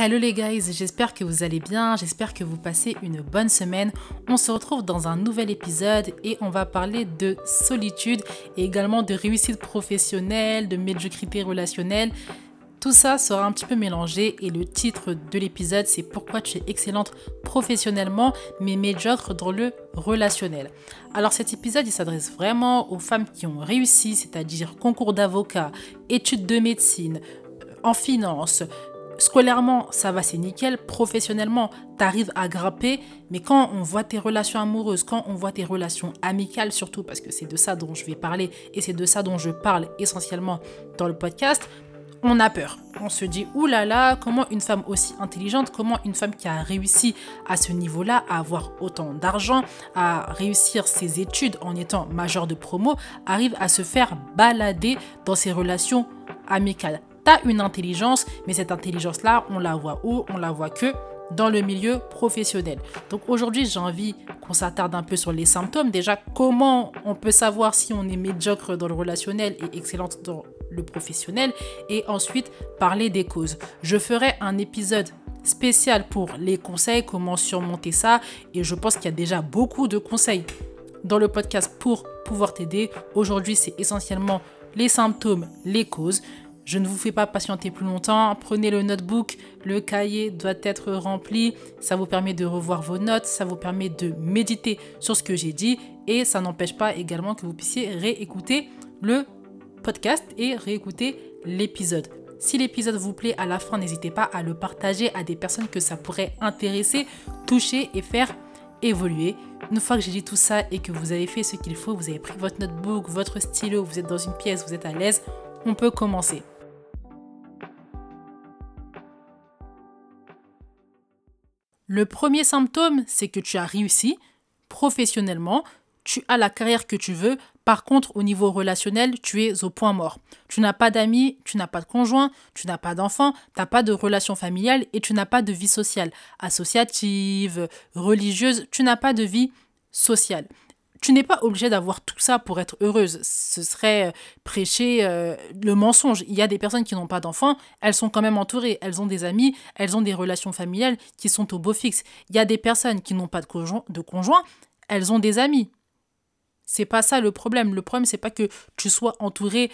Hello les guys, j'espère que vous allez bien, j'espère que vous passez une bonne semaine. On se retrouve dans un nouvel épisode et on va parler de solitude et également de réussite professionnelle, de médiocrité relationnelle. Tout ça sera un petit peu mélangé et le titre de l'épisode c'est pourquoi tu es excellente professionnellement mais médiocre dans le relationnel. Alors cet épisode il s'adresse vraiment aux femmes qui ont réussi, c'est-à-dire concours d'avocat, études de médecine, en finance, scolairement, ça va, c'est nickel. Professionnellement, tu arrives à grapper. Mais quand on voit tes relations amoureuses, quand on voit tes relations amicales surtout, parce que c'est de ça dont je vais parler et c'est de ça dont je parle essentiellement dans le podcast, on a peur. On se dit, oulala, là là, comment une femme aussi intelligente, comment une femme qui a réussi à ce niveau-là, à avoir autant d'argent, à réussir ses études en étant majeur de promo, arrive à se faire balader dans ses relations amicales une intelligence, mais cette intelligence-là, on la voit où? On la voit que dans le milieu professionnel. Donc aujourd'hui, j'ai envie qu'on s'attarde un peu sur les symptômes. Déjà, comment on peut savoir si on est médiocre dans le relationnel et excellente dans le professionnel? Et ensuite, parler des causes. Je ferai un épisode spécial pour les conseils, comment surmonter ça. Et je pense qu'il y a déjà beaucoup de conseils dans le podcast pour pouvoir t'aider. Aujourd'hui, c'est essentiellement les symptômes, les causes. Je ne vous fais pas patienter plus longtemps. Prenez le notebook, le cahier doit être rempli. Ça vous permet de revoir vos notes, ça vous permet de méditer sur ce que j'ai dit et ça n'empêche pas également que vous puissiez réécouter le podcast et réécouter l'épisode. Si l'épisode vous plaît à la fin, n'hésitez pas à le partager à des personnes que ça pourrait intéresser, toucher et faire évoluer. Une fois que j'ai dit tout ça et que vous avez fait ce qu'il faut, vous avez pris votre notebook, votre stylo, vous êtes dans une pièce, vous êtes à l'aise, on peut commencer. Le premier symptôme, c'est que tu as réussi professionnellement, tu as la carrière que tu veux, par contre au niveau relationnel, tu es au point mort. Tu n'as pas d'amis, tu n'as pas de conjoint, tu n'as pas d'enfant, tu n'as pas de relation familiale et tu n'as pas de vie sociale, associative, religieuse, tu n'as pas de vie sociale tu n'es pas obligé d'avoir tout ça pour être heureuse. Ce serait euh, prêcher euh, le mensonge. Il y a des personnes qui n'ont pas d'enfants, elles sont quand même entourées, elles ont des amis, elles ont des relations familiales qui sont au beau fixe. Il y a des personnes qui n'ont pas de conjoint, elles ont des amis. C'est pas ça le problème. Le problème, c'est pas que tu sois entouré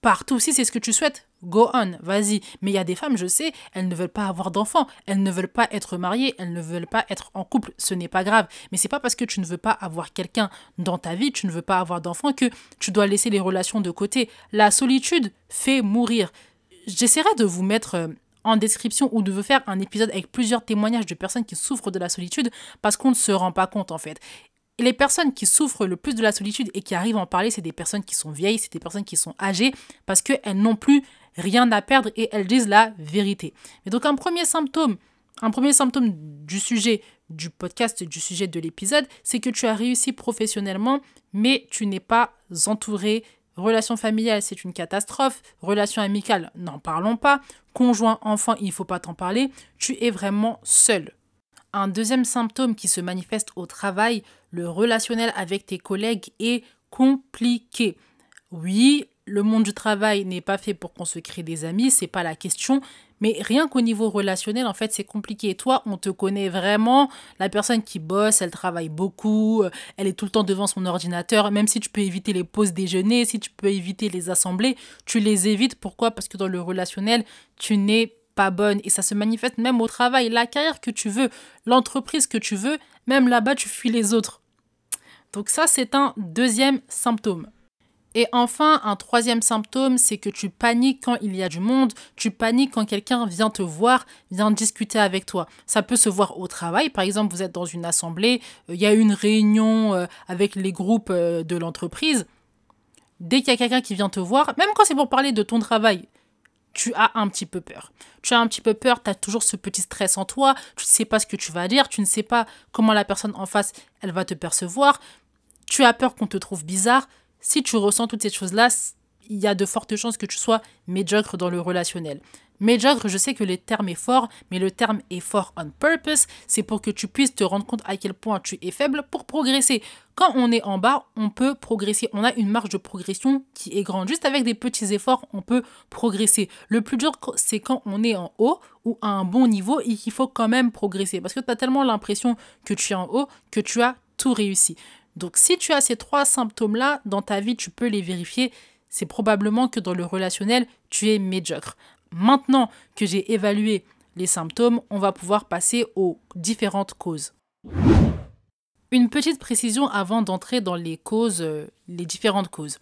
partout. Si c'est ce que tu souhaites, go on, vas-y. Mais il y a des femmes, je sais, elles ne veulent pas avoir d'enfants, elles ne veulent pas être mariées, elles ne veulent pas être en couple. Ce n'est pas grave. Mais c'est pas parce que tu ne veux pas avoir quelqu'un dans ta vie, tu ne veux pas avoir d'enfants que tu dois laisser les relations de côté. La solitude fait mourir. J'essaierai de vous mettre euh, en description ou de vous faire un épisode avec plusieurs témoignages de personnes qui souffrent de la solitude parce qu'on ne se rend pas compte en fait. Et les personnes qui souffrent le plus de la solitude et qui arrivent à en parler, c'est des personnes qui sont vieilles, c'est des personnes qui sont âgées, parce qu'elles n'ont plus rien à perdre et elles disent la vérité. Et donc un premier symptôme, un premier symptôme du sujet du podcast, du sujet de l'épisode, c'est que tu as réussi professionnellement, mais tu n'es pas entouré. Relation familiale, c'est une catastrophe. Relation amicale, n'en parlons pas. Conjoint, enfant, il ne faut pas t'en parler. Tu es vraiment seul. Un deuxième symptôme qui se manifeste au travail, le relationnel avec tes collègues est compliqué. Oui, le monde du travail n'est pas fait pour qu'on se crée des amis, c'est pas la question. Mais rien qu'au niveau relationnel, en fait, c'est compliqué. Toi, on te connaît vraiment. La personne qui bosse, elle travaille beaucoup, elle est tout le temps devant son ordinateur. Même si tu peux éviter les pauses déjeuner, si tu peux éviter les assemblées, tu les évites. Pourquoi? Parce que dans le relationnel, tu n'es pas bonne et ça se manifeste même au travail, la carrière que tu veux, l'entreprise que tu veux, même là-bas tu fuis les autres. Donc ça c'est un deuxième symptôme. Et enfin, un troisième symptôme, c'est que tu paniques quand il y a du monde, tu paniques quand quelqu'un vient te voir, vient discuter avec toi. Ça peut se voir au travail, par exemple, vous êtes dans une assemblée, euh, il y a une réunion euh, avec les groupes euh, de l'entreprise. Dès qu'il y a quelqu'un qui vient te voir, même quand c'est pour parler de ton travail, tu as un petit peu peur. Tu as un petit peu peur, tu as toujours ce petit stress en toi, tu ne sais pas ce que tu vas dire, tu ne sais pas comment la personne en face, elle va te percevoir, tu as peur qu'on te trouve bizarre. Si tu ressens toutes ces choses-là, il y a de fortes chances que tu sois médiocre dans le relationnel. Médiocre, je sais que le terme est fort, mais le terme est fort on purpose. C'est pour que tu puisses te rendre compte à quel point tu es faible pour progresser. Quand on est en bas, on peut progresser. On a une marge de progression qui est grande. Juste avec des petits efforts, on peut progresser. Le plus dur, c'est quand on est en haut ou à un bon niveau et qu'il faut quand même progresser. Parce que tu as tellement l'impression que tu es en haut que tu as tout réussi. Donc si tu as ces trois symptômes-là dans ta vie, tu peux les vérifier. C'est probablement que dans le relationnel, tu es médiocre. Maintenant que j'ai évalué les symptômes, on va pouvoir passer aux différentes causes. Une petite précision avant d'entrer dans les causes, euh, différentes causes.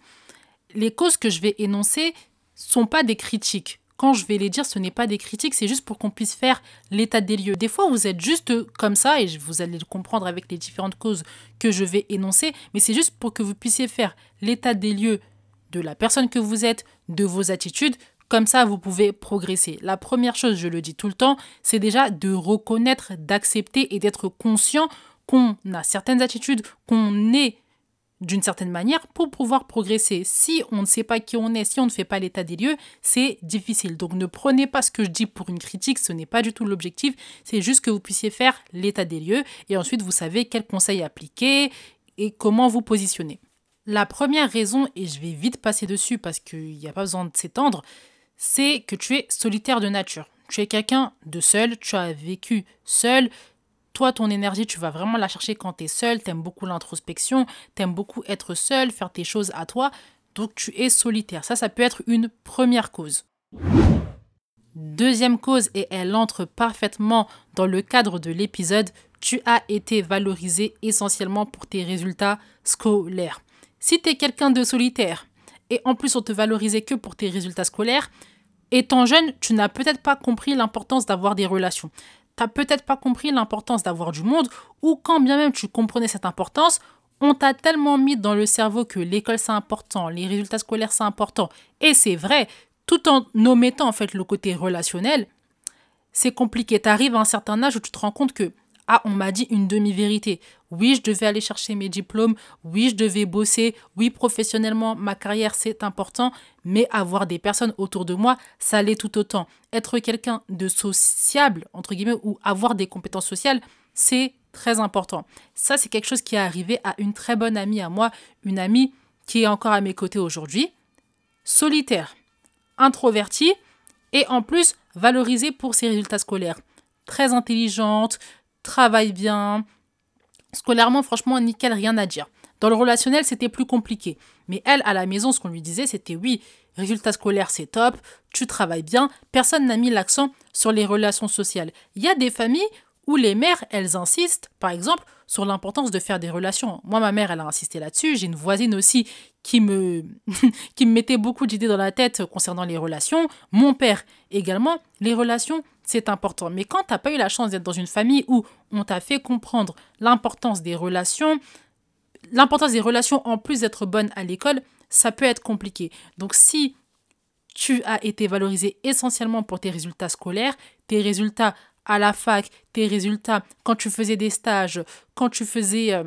Les causes que je vais énoncer sont pas des critiques. Quand je vais les dire, ce n'est pas des critiques, c'est juste pour qu'on puisse faire l'état des lieux. Des fois, vous êtes juste comme ça, et vous allez le comprendre avec les différentes causes que je vais énoncer, mais c'est juste pour que vous puissiez faire l'état des lieux de la personne que vous êtes, de vos attitudes, comme ça, vous pouvez progresser. La première chose, je le dis tout le temps, c'est déjà de reconnaître, d'accepter et d'être conscient qu'on a certaines attitudes, qu'on est d'une certaine manière pour pouvoir progresser. Si on ne sait pas qui on est, si on ne fait pas l'état des lieux, c'est difficile. Donc ne prenez pas ce que je dis pour une critique, ce n'est pas du tout l'objectif, c'est juste que vous puissiez faire l'état des lieux et ensuite vous savez quels conseils appliquer et comment vous positionner. La première raison, et je vais vite passer dessus parce qu'il n'y a pas besoin de s'étendre, c'est que tu es solitaire de nature. Tu es quelqu'un de seul, tu as vécu seul. Toi, ton énergie, tu vas vraiment la chercher quand tu es seul. Tu aimes beaucoup l'introspection, tu aimes beaucoup être seul, faire tes choses à toi. Donc, tu es solitaire. Ça, ça peut être une première cause. Deuxième cause, et elle entre parfaitement dans le cadre de l'épisode, tu as été valorisé essentiellement pour tes résultats scolaires. Si tu es quelqu'un de solitaire, et en plus on te valorisait que pour tes résultats scolaires, étant jeune, tu n'as peut-être pas compris l'importance d'avoir des relations. Tu n'as peut-être pas compris l'importance d'avoir du monde, ou quand bien même tu comprenais cette importance, on t'a tellement mis dans le cerveau que l'école c'est important, les résultats scolaires c'est important, et c'est vrai, tout en omettant en fait le côté relationnel, c'est compliqué. Tu arrives à un certain âge où tu te rends compte que ah, on m'a dit une demi-vérité. Oui, je devais aller chercher mes diplômes. Oui, je devais bosser. Oui, professionnellement, ma carrière, c'est important. Mais avoir des personnes autour de moi, ça l'est tout autant. Être quelqu'un de sociable, entre guillemets, ou avoir des compétences sociales, c'est très important. Ça, c'est quelque chose qui est arrivé à une très bonne amie à moi, une amie qui est encore à mes côtés aujourd'hui. Solitaire, introvertie et en plus valorisée pour ses résultats scolaires. Très intelligente, travaille bien. Scolairement, franchement, nickel, rien à dire. Dans le relationnel, c'était plus compliqué. Mais elle, à la maison, ce qu'on lui disait, c'était oui, résultat scolaire, c'est top, tu travailles bien. Personne n'a mis l'accent sur les relations sociales. Il y a des familles où les mères, elles insistent, par exemple, sur l'importance de faire des relations. Moi, ma mère, elle a insisté là-dessus. J'ai une voisine aussi qui me, qui me mettait beaucoup d'idées dans la tête concernant les relations. Mon père également. Les relations, c'est important. Mais quand tu n'as pas eu la chance d'être dans une famille où on t'a fait comprendre l'importance des relations, l'importance des relations en plus d'être bonne à l'école, ça peut être compliqué. Donc si tu as été valorisé essentiellement pour tes résultats scolaires, tes résultats à la fac, tes résultats quand tu faisais des stages, quand tu faisais euh,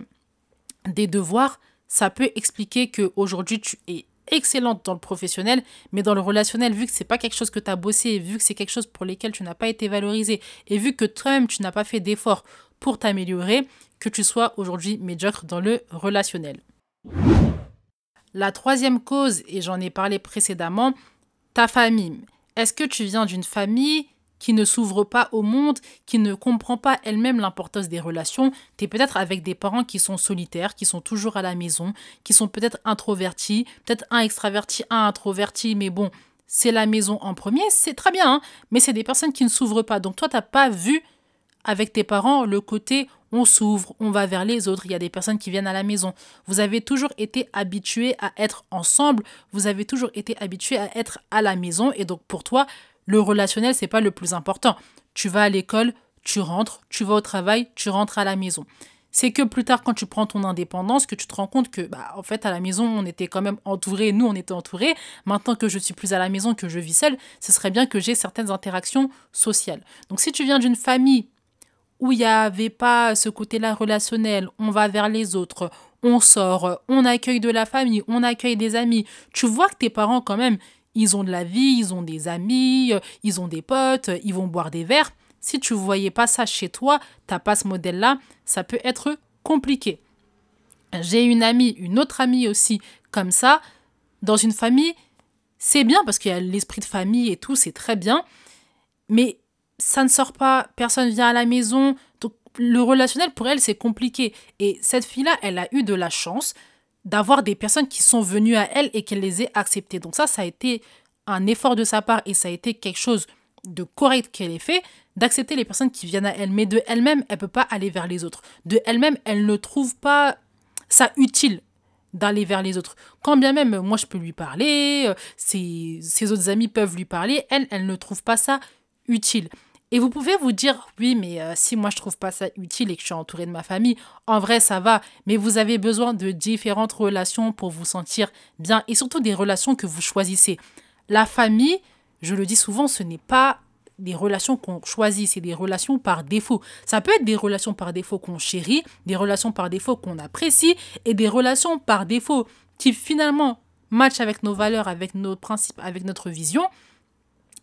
des devoirs, ça peut expliquer que aujourd'hui tu es excellente dans le professionnel, mais dans le relationnel, vu que c'est pas quelque chose que tu as bossé, vu que c'est quelque chose pour lequel tu n'as pas été valorisé, et vu que toi-même tu n'as pas fait d'efforts pour t'améliorer, que tu sois aujourd'hui médiocre dans le relationnel. La troisième cause, et j'en ai parlé précédemment, ta famille. Est-ce que tu viens d'une famille qui ne s'ouvre pas au monde, qui ne comprend pas elle-même l'importance des relations. Tu es peut-être avec des parents qui sont solitaires, qui sont toujours à la maison, qui sont peut-être introvertis, peut-être un extraverti, un introverti, mais bon, c'est la maison en premier, c'est très bien, hein. mais c'est des personnes qui ne s'ouvrent pas. Donc toi, tu n'as pas vu avec tes parents le côté on s'ouvre, on va vers les autres, il y a des personnes qui viennent à la maison. Vous avez toujours été habitué à être ensemble, vous avez toujours été habitué à être à la maison et donc pour toi, le relationnel, c'est pas le plus important. Tu vas à l'école, tu rentres, tu vas au travail, tu rentres à la maison. C'est que plus tard, quand tu prends ton indépendance, que tu te rends compte que, bah, en fait, à la maison, on était quand même entouré, nous, on était entourés. Maintenant que je suis plus à la maison, que je vis seule, ce serait bien que j'ai certaines interactions sociales. Donc, si tu viens d'une famille où il n'y avait pas ce côté-là relationnel, on va vers les autres, on sort, on accueille de la famille, on accueille des amis, tu vois que tes parents, quand même, ils ont de la vie, ils ont des amis, euh, ils ont des potes, euh, ils vont boire des verres. Si tu voyais pas ça chez toi, tu n'as pas ce modèle-là, ça peut être compliqué. J'ai une amie, une autre amie aussi, comme ça, dans une famille, c'est bien parce qu'il y a l'esprit de famille et tout, c'est très bien, mais ça ne sort pas, personne vient à la maison, donc le relationnel pour elle c'est compliqué. Et cette fille-là, elle a eu de la chance d'avoir des personnes qui sont venues à elle et qu'elle les ait acceptées. Donc ça, ça a été un effort de sa part et ça a été quelque chose de correct qu'elle ait fait, d'accepter les personnes qui viennent à elle. Mais de elle-même, elle ne peut pas aller vers les autres. De elle-même, elle ne trouve pas ça utile d'aller vers les autres. Quand bien même, moi, je peux lui parler, euh, ses, ses autres amis peuvent lui parler, elle, elle ne trouve pas ça utile. Et vous pouvez vous dire, oui, mais euh, si moi je trouve pas ça utile et que je suis entourée de ma famille, en vrai ça va, mais vous avez besoin de différentes relations pour vous sentir bien et surtout des relations que vous choisissez. La famille, je le dis souvent, ce n'est pas des relations qu'on choisit, c'est des relations par défaut. Ça peut être des relations par défaut qu'on chérit, des relations par défaut qu'on apprécie et des relations par défaut qui finalement matchent avec nos valeurs, avec nos principes, avec notre vision.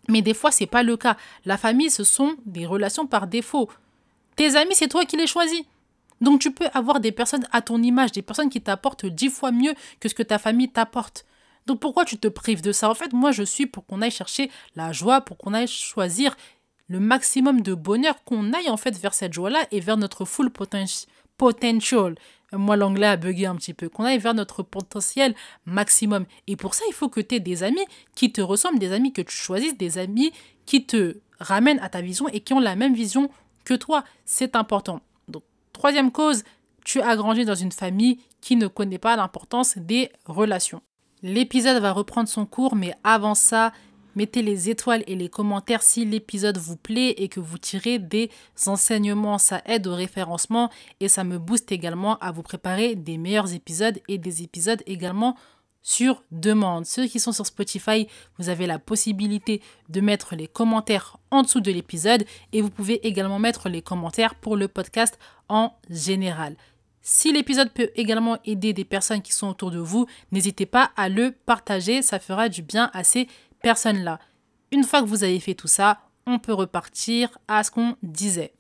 Mais des fois, c'est pas le cas. La famille, ce sont des relations par défaut. Tes amis, c'est toi qui les choisis. Donc tu peux avoir des personnes à ton image, des personnes qui t'apportent dix fois mieux que ce que ta famille t'apporte. Donc pourquoi tu te prives de ça? En fait, moi, je suis pour qu'on aille chercher la joie, pour qu'on aille choisir le maximum de bonheur, qu'on aille en fait vers cette joie-là et vers notre full potential. Moi, l'anglais a bugué un petit peu. Qu'on aille vers notre potentiel maximum. Et pour ça, il faut que tu aies des amis qui te ressemblent, des amis que tu choisisses, des amis qui te ramènent à ta vision et qui ont la même vision que toi. C'est important. Donc, troisième cause, tu as grandi dans une famille qui ne connaît pas l'importance des relations. L'épisode va reprendre son cours, mais avant ça, mettez les étoiles et les commentaires si l'épisode vous plaît et que vous tirez des enseignements. Ça aide au référencement et ça me booste également à vous préparer des meilleurs épisodes et des épisodes également sur demande. Ceux qui sont sur Spotify, vous avez la possibilité de mettre les commentaires en dessous de l'épisode et vous pouvez également mettre les commentaires pour le podcast en général. Si l'épisode peut également aider des personnes qui sont autour de vous, n'hésitez pas à le partager, ça fera du bien à ces personnes-là. Une fois que vous avez fait tout ça, on peut repartir à ce qu'on disait.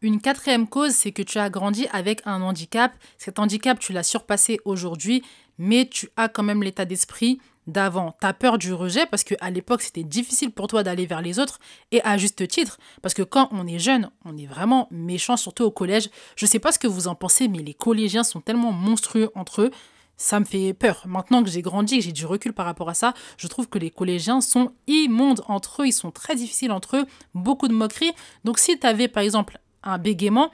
Une quatrième cause, c'est que tu as grandi avec un handicap. Cet handicap, tu l'as surpassé aujourd'hui, mais tu as quand même l'état d'esprit d'avant. Tu as peur du rejet parce qu'à l'époque, c'était difficile pour toi d'aller vers les autres et à juste titre. Parce que quand on est jeune, on est vraiment méchant, surtout au collège. Je sais pas ce que vous en pensez, mais les collégiens sont tellement monstrueux entre eux. Ça me fait peur. Maintenant que j'ai grandi, j'ai du recul par rapport à ça, je trouve que les collégiens sont immondes entre eux, ils sont très difficiles entre eux, beaucoup de moqueries. Donc si tu avais par exemple un bégaiement,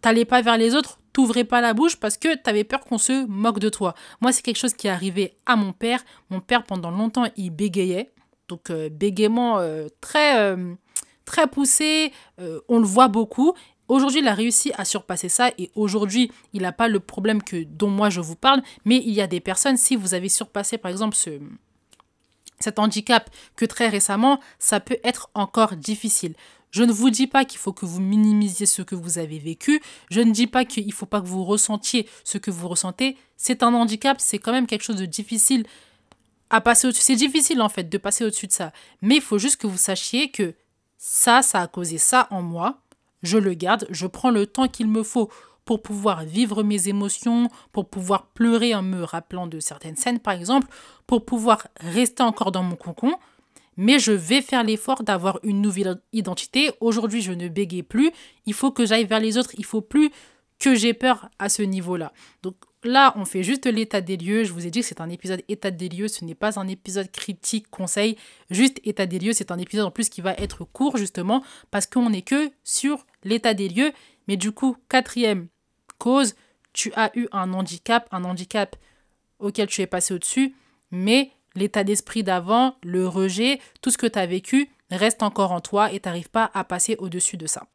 t'allais pas vers les autres, t'ouvrais pas la bouche parce que tu avais peur qu'on se moque de toi. Moi, c'est quelque chose qui est arrivé à mon père. Mon père, pendant longtemps, il bégayait. Donc, euh, bégaiement euh, très, euh, très poussé. on le voit beaucoup. Aujourd'hui, il a réussi à surpasser ça et aujourd'hui, il n'a pas le problème que, dont moi je vous parle. Mais il y a des personnes, si vous avez surpassé par exemple ce, cet handicap que très récemment, ça peut être encore difficile. Je ne vous dis pas qu'il faut que vous minimisiez ce que vous avez vécu. Je ne dis pas qu'il ne faut pas que vous ressentiez ce que vous ressentez. C'est un handicap, c'est quand même quelque chose de difficile à passer au-dessus. C'est difficile en fait de passer au-dessus de ça. Mais il faut juste que vous sachiez que ça, ça a causé ça en moi. Je le garde, je prends le temps qu'il me faut pour pouvoir vivre mes émotions, pour pouvoir pleurer en me rappelant de certaines scènes par exemple, pour pouvoir rester encore dans mon cocon mais je vais faire l'effort d'avoir une nouvelle identité. Aujourd'hui, je ne bégaye plus. Il faut que j'aille vers les autres. Il faut plus que j'ai peur à ce niveau-là. Là, on fait juste l'état des lieux. Je vous ai dit que c'est un épisode état des lieux. Ce n'est pas un épisode critique, conseil. Juste état des lieux. C'est un épisode en plus qui va être court justement parce qu'on n'est que sur l'état des lieux. Mais du coup, quatrième cause, tu as eu un handicap, un handicap auquel tu es passé au-dessus, mais l'état d'esprit d'avant, le rejet, tout ce que tu as vécu reste encore en toi et tu n'arrives pas à passer au-dessus de ça.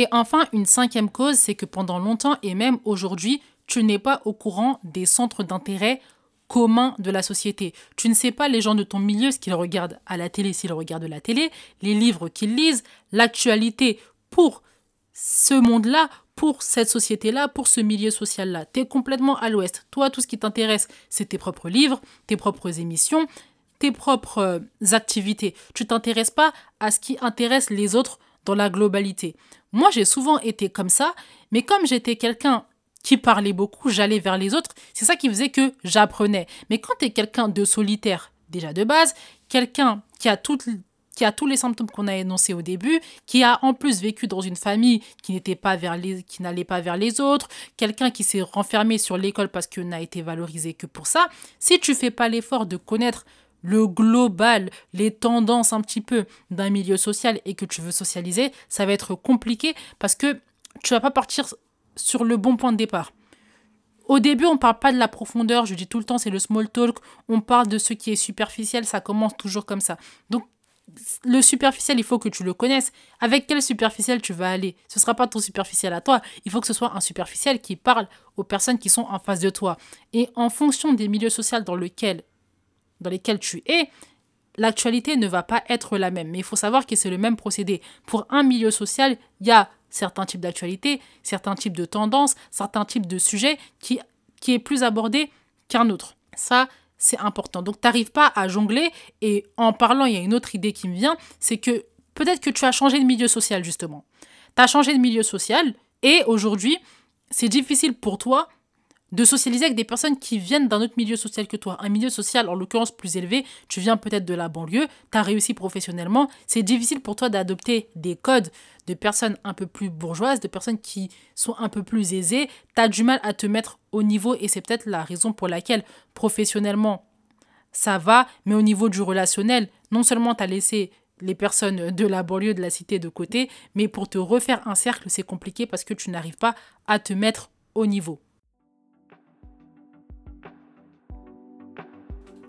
Et enfin, une cinquième cause, c'est que pendant longtemps et même aujourd'hui, tu n'es pas au courant des centres d'intérêt communs de la société. Tu ne sais pas les gens de ton milieu, ce qu'ils regardent à la télé, s'ils regardent la télé, les livres qu'ils lisent, l'actualité pour ce monde-là, pour cette société-là, pour ce milieu social-là. Tu es complètement à l'ouest. Toi, tout ce qui t'intéresse, c'est tes propres livres, tes propres émissions, tes propres euh, activités. Tu t'intéresses pas à ce qui intéresse les autres dans la globalité. Moi, j'ai souvent été comme ça, mais comme j'étais quelqu'un qui parlait beaucoup, j'allais vers les autres, c'est ça qui faisait que j'apprenais. Mais quand tu es quelqu'un de solitaire, déjà de base, quelqu'un qui a qui a tous les symptômes qu'on a énoncés au début, qui a en plus vécu dans une famille qui n'était pas vers les, qui n'allait pas vers les autres, quelqu'un qui s'est renfermé sur l'école parce qu'il n'a été valorisé que pour ça. Si tu fais pas l'effort de connaître le global, les tendances un petit peu d'un milieu social et que tu veux socialiser, ça va être compliqué parce que tu vas pas partir sur le bon point de départ. Au début, on ne parle pas de la profondeur, je dis tout le temps, c'est le small talk, on parle de ce qui est superficiel, ça commence toujours comme ça. Donc, le superficiel, il faut que tu le connaisses. Avec quel superficiel tu vas aller? Ce ne sera pas ton superficiel à toi. Il faut que ce soit un superficiel qui parle aux personnes qui sont en face de toi. Et en fonction des milieux sociaux dans, lequel, dans lesquels tu es, l'actualité ne va pas être la même. Mais il faut savoir que c'est le même procédé. Pour un milieu social, il y a certains types d'actualités, certains types de tendances, certains types de sujets qui, qui est plus abordé qu'un autre. Ça, c'est important. Donc, tu n'arrives pas à jongler. Et en parlant, il y a une autre idée qui me vient, c'est que peut-être que tu as changé de milieu social, justement. Tu as changé de milieu social et aujourd'hui, c'est difficile pour toi de socialiser avec des personnes qui viennent d'un autre milieu social que toi. Un milieu social, en l'occurrence, plus élevé. Tu viens peut-être de la banlieue, tu as réussi professionnellement. C'est difficile pour toi d'adopter des codes de personnes un peu plus bourgeoises, de personnes qui sont un peu plus aisées. Tu as du mal à te mettre au niveau et c'est peut-être la raison pour laquelle professionnellement, ça va, mais au niveau du relationnel, non seulement tu as laissé les personnes de la banlieue, de la cité de côté, mais pour te refaire un cercle, c'est compliqué parce que tu n'arrives pas à te mettre au niveau.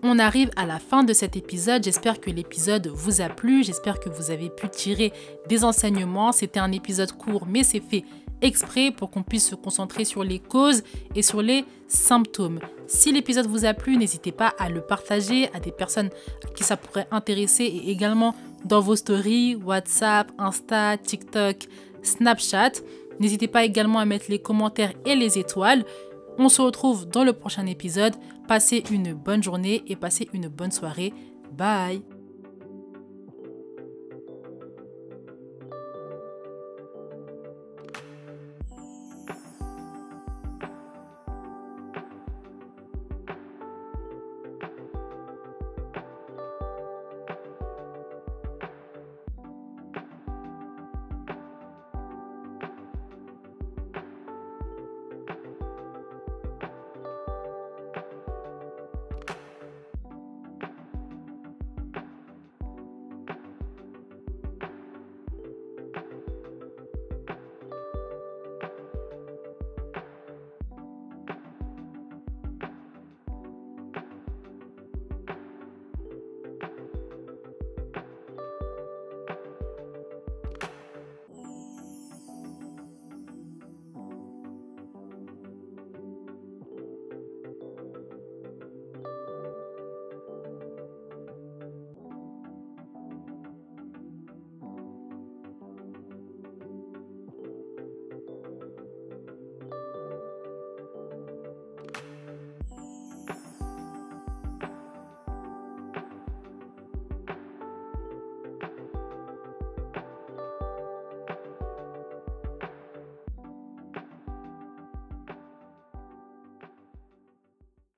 On arrive à la fin de cet épisode. J'espère que l'épisode vous a plu. J'espère que vous avez pu tirer des enseignements. C'était un épisode court, mais c'est fait exprès pour qu'on puisse se concentrer sur les causes et sur les symptômes. Si l'épisode vous a plu, n'hésitez pas à le partager à des personnes qui ça pourrait intéresser et également dans vos stories, WhatsApp, Insta, TikTok, Snapchat. N'hésitez pas également à mettre les commentaires et les étoiles. On se retrouve dans le prochain épisode. Passez une bonne journée et passez une bonne soirée. Bye